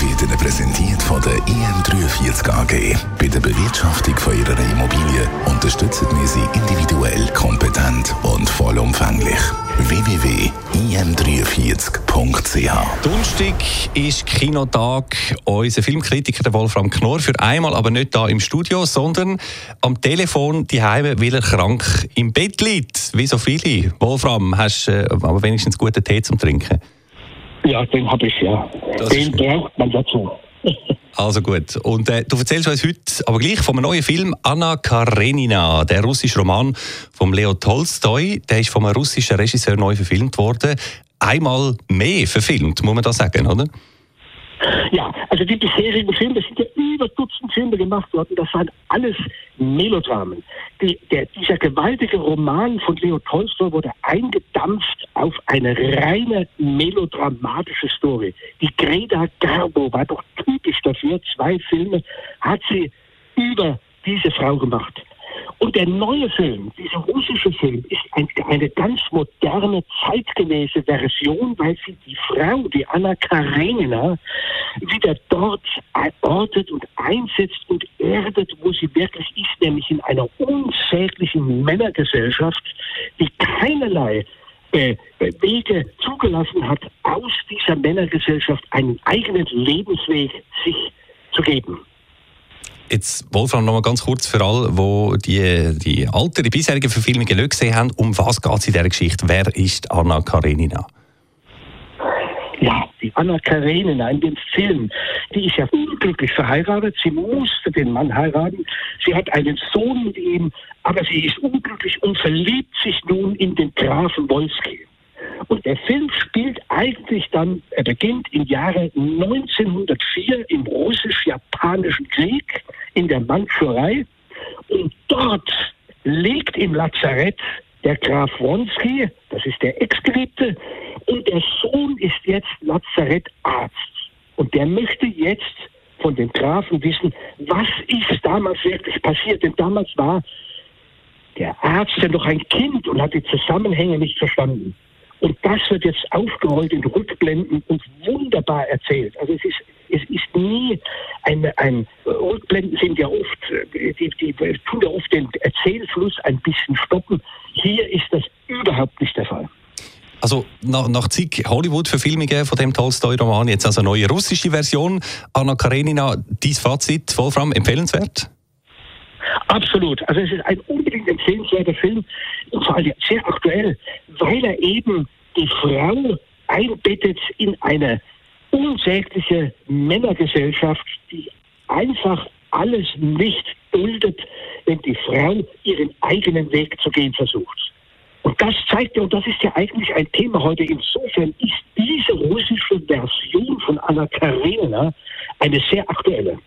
wird Ihnen präsentiert von der IM43 AG. Bei der Bewirtschaftung von Ihrer Immobilie unterstützen wir Sie individuell, kompetent und vollumfänglich. www.im43.ch Donnerstag ist Kinotag. Unser Filmkritiker der Wolfram Knorr für einmal, aber nicht da im Studio, sondern am Telefon die Heime, weil er krank im Bett liegt. Wie so viele. Wolfram, hast du äh, aber wenigstens guten Tee zum Trinken? Ja, den habe ich ja. Das den braucht man dazu. Also gut. Und äh, du erzählst uns heute aber gleich von einem neuen Film Anna Karenina, der russische Roman von Leo Tolstoi. Der ist vom russischen Regisseur neu verfilmt worden. Einmal mehr verfilmt, muss man da sagen, oder? Ja, also die bisherigen Filme, das sind ja über Dutzend Filme gemacht worden, das waren alles Melodramen. Die, der, dieser gewaltige Roman von Leo Tolstoi wurde eingedampft auf eine reine melodramatische Story. Die Greta Garbo war doch typisch dafür, zwei Filme hat sie über diese Frau gemacht. Der neue Film, dieser russische Film, ist ein, eine ganz moderne, zeitgemäße Version, weil sie die Frau, die Anna Karenina, wieder dort ortet und einsetzt und erdet, wo sie wirklich ist, nämlich in einer unsäglichen Männergesellschaft, die keinerlei äh, Wege zugelassen hat, aus dieser Männergesellschaft einen eigenen Lebensweg sich zu geben. Jetzt, Wolfram, noch mal ganz kurz für alle, die die, die alte, die bisherigen Verfilmungen nicht gesehen haben. Um was geht es in dieser Geschichte? Wer ist Anna Karenina? Ja, die Anna Karenina in dem Film, die ist ja unglücklich verheiratet. Sie musste den Mann heiraten. Sie hat einen Sohn mit ihm, aber sie ist unglücklich und verliebt sich nun in den Grafen Wolski. Und der Film spielt eigentlich dann, er beginnt im Jahre 1904 im russisch-japanischen Krieg in der Mandschurei. Und dort liegt im Lazarett der Graf Wronski, das ist der Ex-Geliebte, und der Sohn ist jetzt Lazarettarzt. Und der möchte jetzt von dem Grafen wissen, was ist damals wirklich passiert. Denn damals war der Arzt ja noch ein Kind und hat die Zusammenhänge nicht verstanden. Und das wird jetzt aufgerollt in Rückblenden und wunderbar erzählt. Also es ist, es ist nie ein, ein Rückblenden sind ja oft, äh, die, die tun ja oft den Erzählfluss ein bisschen stoppen. Hier ist das überhaupt nicht der Fall. Also nach, nach zig Hollywood-Verfilmungen von dem Tolstoi-Roman, jetzt also eine neue russische Version. Anna Karenina, dein Fazit, Wolfram, empfehlenswert? Absolut. Also es ist ein unbedingt empfehlenswerter Film und vor allem sehr aktuell, weil er eben die Frau einbettet in eine unsägliche Männergesellschaft, die einfach alles nicht duldet, wenn die Frau ihren eigenen Weg zu gehen versucht. Und das zeigt ja, und das ist ja eigentlich ein Thema heute, insofern ist diese russische Version von Anna Karenina eine sehr aktuelle.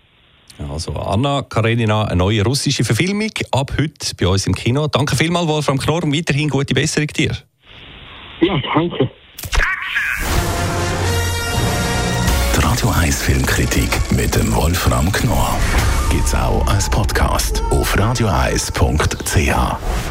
Also Anna Karenina, eine neue russische Verfilmung, ab heute bei uns im Kino. Danke vielmals, Wolfram Knorr, und weiterhin gute Besserung dir. Ja, danke. Die Radio 1 Filmkritik mit dem Wolfram Knorr gibt's auch als Podcast auf radio1.ch.